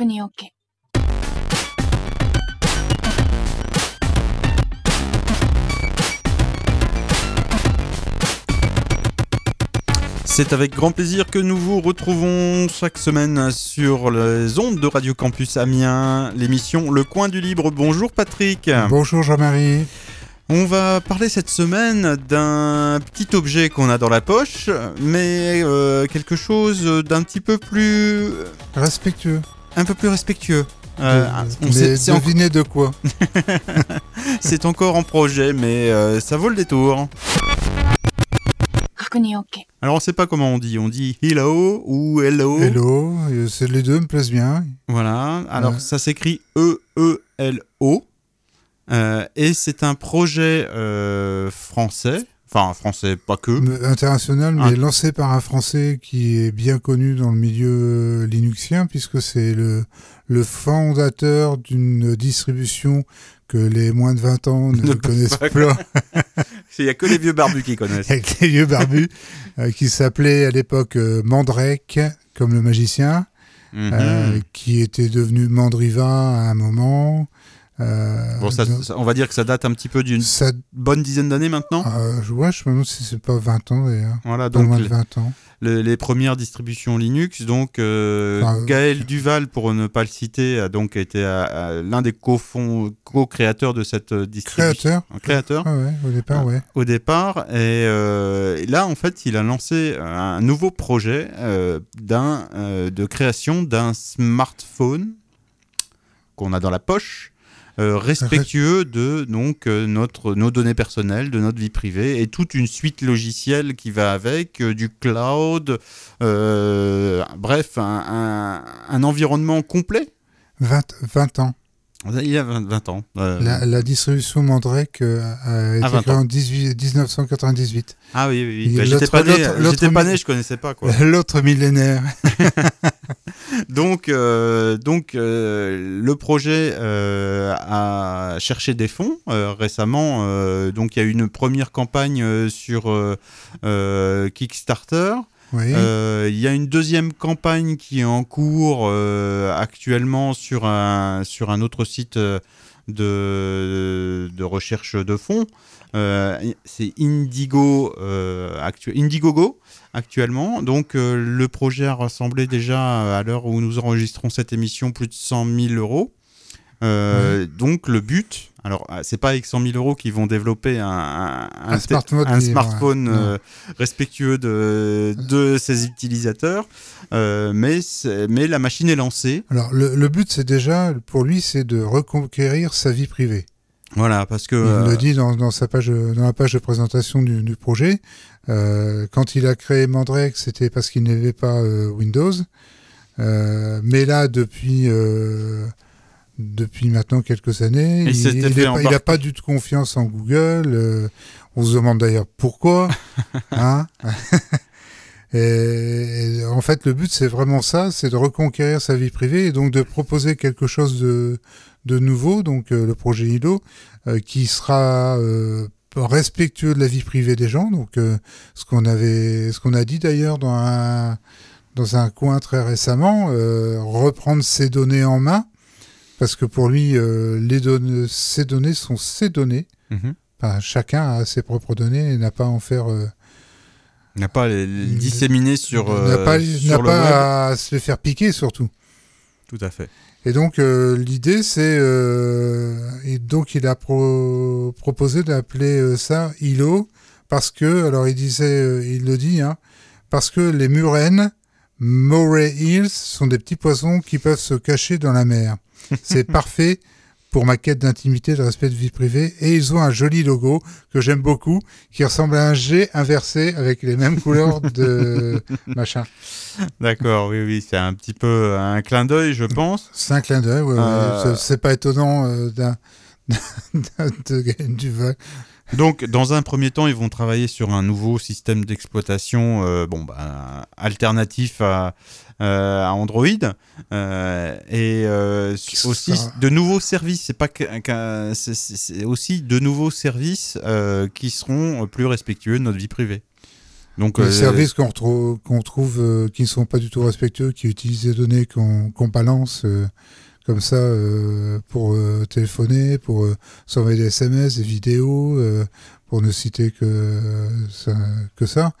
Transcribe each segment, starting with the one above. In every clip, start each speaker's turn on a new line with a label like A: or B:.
A: 確認 OK。
B: C'est avec grand plaisir que nous vous retrouvons chaque semaine sur les ondes de Radio Campus Amiens, l'émission Le Coin du Libre. Bonjour Patrick.
C: Bonjour Jean-Marie.
B: On va parler cette semaine d'un petit objet qu'on a dans la poche, mais euh, quelque chose d'un petit peu plus,
C: Respectueux.
B: Un peu plus respectueux. Euh, on
C: mais
B: sait- en-
C: de quoi
B: c'est encore en projet, mais euh, ça vaut le détour. Alors on sait pas comment on dit. On dit hello ou hello.
C: Hello, euh, c'est les deux me plaisent bien.
B: Voilà, alors
C: Ouais.
B: ça s'écrit E-E-L-O. Euh, et c'est un projet euh, français, enfin français pas que.
C: International, mais
B: Ah.
C: lancé par un Français qui est bien connu dans le milieu linuxien, puisque c'est le, le fondateur d'une distribution que les moins de 20 ans ne
B: Ne
C: connaissent
B: pas
C: pas,
B: Il y a que les vieux barbus qui connaissent.
C: avec les vieux barbus, euh, qui s'appelait à l'époque euh, Mandrake, comme le magicien.
B: Mhm.
C: euh, qui était devenu Mandriva à un moment. Euh,
B: bon, ça,
C: donc,
B: ça- on va dire que ça date un petit peu d'une
C: ça-
B: bonne dizaine d'années maintenant.
C: euh, je vois, je me demande si c'est pas 20 ans d'ailleurs.
B: Voilà, donc
C: moins de
B: le-
C: 20 ans.
B: le- les premières distributions Linux. Donc euh,
C: Ah, euh,
B: Gaël Duval, pour ne pas le citer, a donc été l'un des co-créateurs de cette euh, distribution.
C: Créateur
B: Un créateur.
C: Ah ouais, au départ,
B: Ah.
C: ouais.
B: au départ. Et, euh, et là, en fait, il a lancé un nouveau projet euh, d'un, euh, de création d'un smartphone qu'on a dans la poche, euh, respectueux de donc euh, notre, nos données personnelles, de notre vie privée, et toute une suite logicielle qui va avec, euh, du cloud, bref, un, un- un environnement complet.
C: 20, 20 ans.
B: Il y a 20, 20 ans. euh,
C: La, la distribution Mandrake euh, a été
B: 20
C: créée en 18 1998.
B: Ah oui, oui, oui. Bah, j'étais
C: l'autre-
B: pas né, pas né, je connaissais pas.
C: L'autre millénaire.
B: Donc, euh, donc euh, le projet a cherché des fonds récemment. donc, il y a eu une première campagne sur Kickstarter.
C: Oui.
B: Euh, Il y a une deuxième campagne qui est en cours euh, actuellement sur un, sur un autre site euh, de, de recherche de fonds. Euh, c'est Indigo, euh, actu- Indiegogo actuellement. Donc euh, le projet a rassemblé déjà à l'heure où nous enregistrons cette émission plus de 100 000 euros. Donc le but, alors euh, c'est pas avec 100 000 euros qu'ils vont développer un, un,
C: Un
B: te-
C: smartphone
B: un
C: libre,
B: smartphone
C: ouais.
B: euh, respectueux de, de ses utilisateurs, Euh, mais, mais la machine est lancée.
C: Alors, le, le but, c'est déjà, pour lui, c'est de reconquérir sa vie privée.
B: Voilà, parce que
C: Il
B: euh,
C: le dit dans, dans sa page, dans la page de présentation du, du projet. Euh, quand il a créé Mandrake, c'était parce qu'il n'avait pas euh, Windows. Euh, mais là, depuis, euh, depuis maintenant quelques années,
B: Il
C: n'a pas du tout confiance en Google. euh, on se demande d'ailleurs pourquoi. hein et, et en fait, le but, c'est vraiment ça, c'est de reconquérir sa vie privée et donc de proposer quelque chose de, de nouveau, donc euh, le projet ILO, euh, qui sera respectueux de la vie privée des gens. Donc, ce qu'on avait, ce qu'on a dit d'ailleurs dans un dans un coin très récemment, reprendre ses données en main, parce que pour lui, euh, les données, ces données sont ses données.
B: mhm.
C: Enfin, chacun a ses propres données et n'a pas à en faire. euh,
B: n'a pas les, les disséminé sur,
C: n'a
B: euh,
C: pas,
B: sur
C: n'a
B: le
C: pas
B: web.
C: à se les faire piquer surtout.
B: Tout à fait.
C: Et donc euh, l'idée c'est euh, et donc il a pro- proposé d'appeler euh, ça ILO parce que alors il disait il le dit hein, parce que les murènes Moray Hills sont des petits poissons qui peuvent se cacher dans la mer. C'est parfait pour ma quête d'intimité, de respect de vie privée. Et ils ont un joli logo que j'aime beaucoup, qui ressemble à un G inversé avec les mêmes couleurs de machin.
B: D'accord, oui, oui, c'est un petit peu un clin d'œil, je pense.
C: C'est un clin d'œil, ouais.
B: Euh,
C: C'est- C'est pas étonnant euh, d'un de Gaël Duval.
B: Donc, dans un premier temps, ils vont travailler sur un nouveau système d'exploitation, euh, bon, bah, alternatif à, euh, à Android, euh, et
C: Ça-
B: aussi de nouveaux services. C'est pas aussi de nouveaux services qui seront plus respectueux de notre vie privée. Donc,
C: Les services qu'on retrouve, qu'on trouve qui ne sont pas du tout respectueux, qui utilisent des données qu'on qu'on balance comme ça euh, pour euh, téléphoner, pour euh, s'envoyer des SMS, des vidéos, pour ne citer que, ça,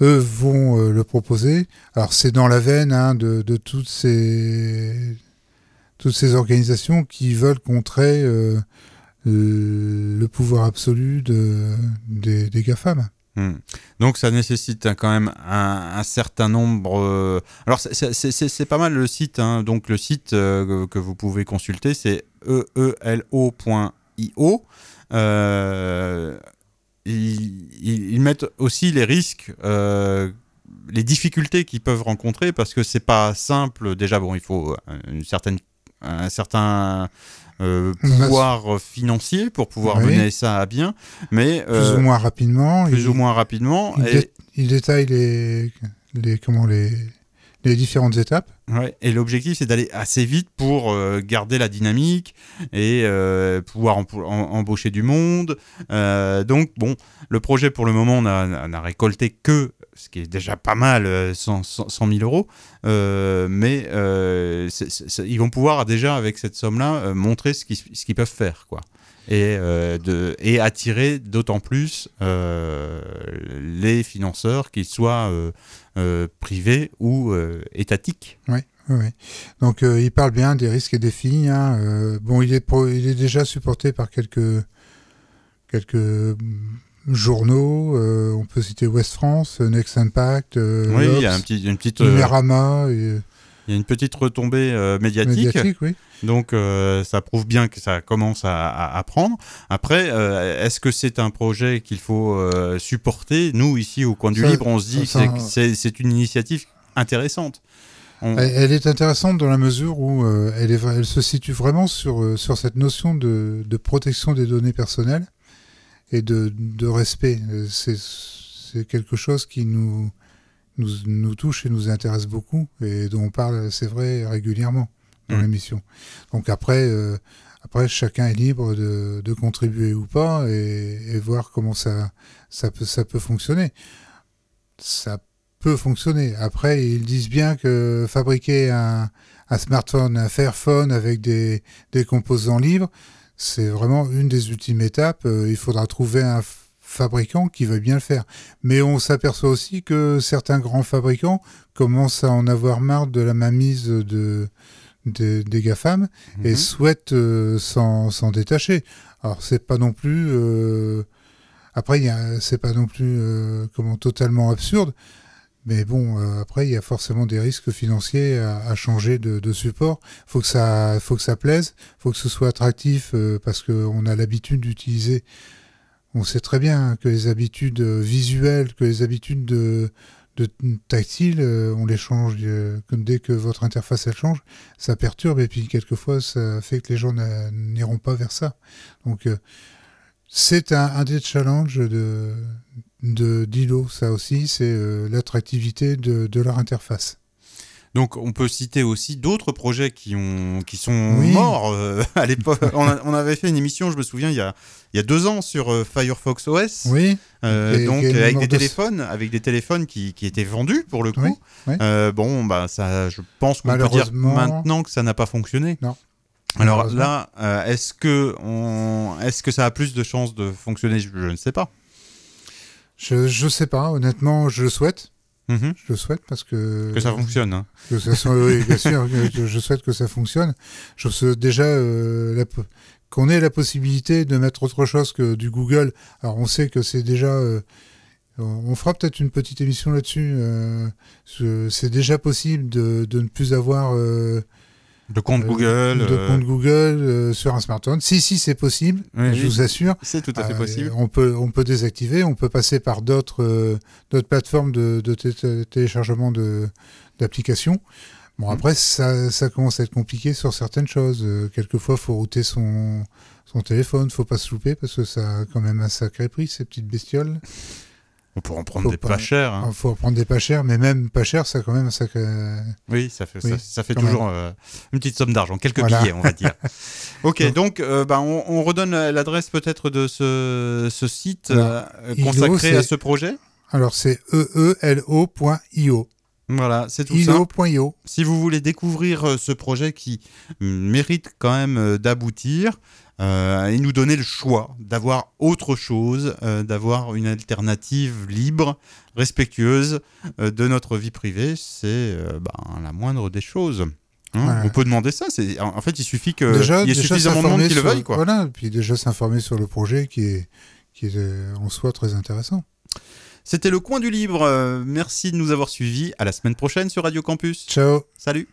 C: eux vont le proposer. Alors c'est dans la veine hein, de, toutes ces organisations qui veulent contrer le pouvoir absolu de, des, des GAFAM.
B: Hmm. Donc ça nécessite hein, quand même un, certain nombre. euh, Alors c'est- pas mal le site. hein. Donc le site euh, que vous pouvez consulter, c'est eelo.io. Euh, ils, ils- mettent aussi les risques, les difficultés qu'ils peuvent rencontrer parce que c'est pas simple. Déjà, bon, il faut une certaine, un certain euh, pouvoir financier pour pouvoir
C: Oui.
B: mener ça à bien, mais
C: Plus
B: euh,
C: ou moins rapidement.
B: plus
C: il-
B: ou moins rapidement.
C: Il,
B: Et,
C: dé- il détaille les, les, comment, les, les différentes étapes.
B: ouais, et l'objectif, c'est d'aller assez vite pour euh, garder la dynamique et euh, pouvoir em- em- embaucher du monde. Euh, donc, bon, le projet, pour le moment, on a, on a récolté que, ce qui est déjà pas mal, euh, 100, 100 100 000 euros. Euh, mais euh, ils vont pouvoir déjà, avec cette somme-là, euh, montrer ce qu'ils peuvent faire, quoi. Et, de, et attirer d'autant plus les financeurs, qu'ils soient privés ou étatiques.
C: Oui, oui. Donc il parle bien des risques et défis. Hein. Euh, bon, il est, il est déjà supporté par quelques, quelques journaux. Euh, on peut citer West France, euh, Next Impact, euh,
B: oui, il y a un petit, une petite,
C: Numérama,
B: il y a une petite retombée médiatique.
C: médiatique, oui.
B: Donc ça prouve bien que ça commence à, à, à prendre. Après, est-ce que c'est un projet qu'il faut supporter? Nous, ici, au coin du
C: Ça-
B: libre, on se dit
C: ça-
B: que c'est- une initiative intéressante. On-
C: Elle, est intéressante dans la mesure où elle, est, elle se situe vraiment sur, sur cette notion de, de protection des données personnelles et de, de respect. Euh, C'est c'est quelque chose qui nous, nous, nous touche et nous intéresse beaucoup et dont on parle, c'est vrai, régulièrement dans
B: Mm.
C: l'émission. Donc après, euh, après, chacun est libre de, de contribuer ou pas et, et voir comment ça, ça, peut, ça peut fonctionner. Ça peut fonctionner. Après, ils disent bien que fabriquer un, un smartphone, un Fairphone avec des, des composants libres, c'est vraiment une des ultimes étapes. Euh, il faudra trouver un fabricant qui va bien le faire. Mais on s'aperçoit aussi que certains grands fabricants commencent à en avoir marre de la mainmise de, de- des GAFAM et
B: Mhm.
C: souhaitent euh, s'en détacher. Alors c'est pas non plus euh, après c'est pas non plus euh, comment totalement absurde, mais bon euh, après il y a forcément des risques financiers à, à changer de, de support. Faut que ça faut que ça plaise, faut que ce soit attractif euh, parce que on a l'habitude d'utiliser. On sait très bien que les habitudes euh, visuelles, que les habitudes de de tactile, euh, on les change euh, comme dès que votre interface elle change, ça perturbe et puis quelquefois ça fait que les gens n'iront pas vers ça. Donc euh, c'est un, un des challenges de de d'ILO, ça aussi, c'est euh, l'attractivité de, de leur interface.
B: Donc on peut citer aussi d'autres projets qui, ont, qui sont
C: Oui.
B: morts euh, à l'époque. on, avait fait une émission, je me souviens, il y a, il y a deux ans sur euh, Firefox OS.
C: Oui, Et-
B: donc
C: et
B: avec des
C: de-
B: téléphones, avec des téléphones qui, qui étaient vendus pour le coup.
C: Oui, oui.
B: Bon, bah ça, je pense qu'on peut dire maintenant que ça n'a pas fonctionné.
C: Non.
B: Alors là, euh, est-ce que on, est-ce que ça a plus de chances de fonctionner? Je, je ne sais pas.
C: Je je sais pas, honnêtement, je le souhaite,
B: Mhm.
C: je le souhaite parce que
B: Que ça fonctionne. hein.
C: Que ça soit- oui, bien sûr, je, je souhaite que ça fonctionne. Je souhaite déjà euh, qu'on ait la possibilité de mettre autre chose que du Google. Alors on sait que c'est déjà... euh, on fera peut-être une petite émission là-dessus. euh, ce- c'est déjà possible de, de ne plus avoir
B: De compte
C: euh,
B: Google.
C: de
B: euh,
C: compte Google euh, sur un smartphone. Si, si, c'est possible,
B: oui,
C: je
B: oui,
C: vous assure.
B: c'est tout à fait possible.
C: on, peut, on peut désactiver, on peut passer par d'autres d'autres plateformes de, de té- téléchargement de- d'applications. Bon,
B: Mhm.
C: après, ça, ça commence à être compliqué sur certaines choses. Euh, quelquefois, faut router son, son téléphone, faut pas se louper parce que ça a quand même un sacré prix, ces petites bestioles.
B: On peut en prendre
C: faut
B: des
C: pas-
B: pas chers. hein.
C: Il faut prendre des pas chers, mais même pas chers, ça quand même un sacré.
B: Oui, ça fait,
C: Oui,
B: ça, ça fait toujours euh, une petite somme d'argent, quelques
C: Voilà.
B: billets, on va dire. ok,
C: Donc-
B: donc euh, bah, on, on redonne l'adresse peut-être de ce, ce site euh,
C: Ilo,
B: consacré à ce projet?
C: Alors c'est eelo.io.
B: Voilà, c'est tout ça.
C: ilo.io.
B: Si vous voulez découvrir euh, ce projet qui mm, mérite quand même euh, d'aboutir euh, et nous donner le choix d'avoir autre chose, euh, d'avoir une alternative libre, respectueuse euh, de notre vie privée, c'est ben, la moindre des choses. Hein. On peut demander ça. C'est en fait, il suffit qu'il
C: déjà,
B: y ait suffisamment de monde qui le veuille, quoi.
C: Voilà, puis déjà s'informer sur le projet qui est, qui est en soi très intéressant.
B: C'était le coin du libre. Euh, merci de nous avoir suivis. À la semaine prochaine sur Radio Campus.
C: Ciao
B: Salut.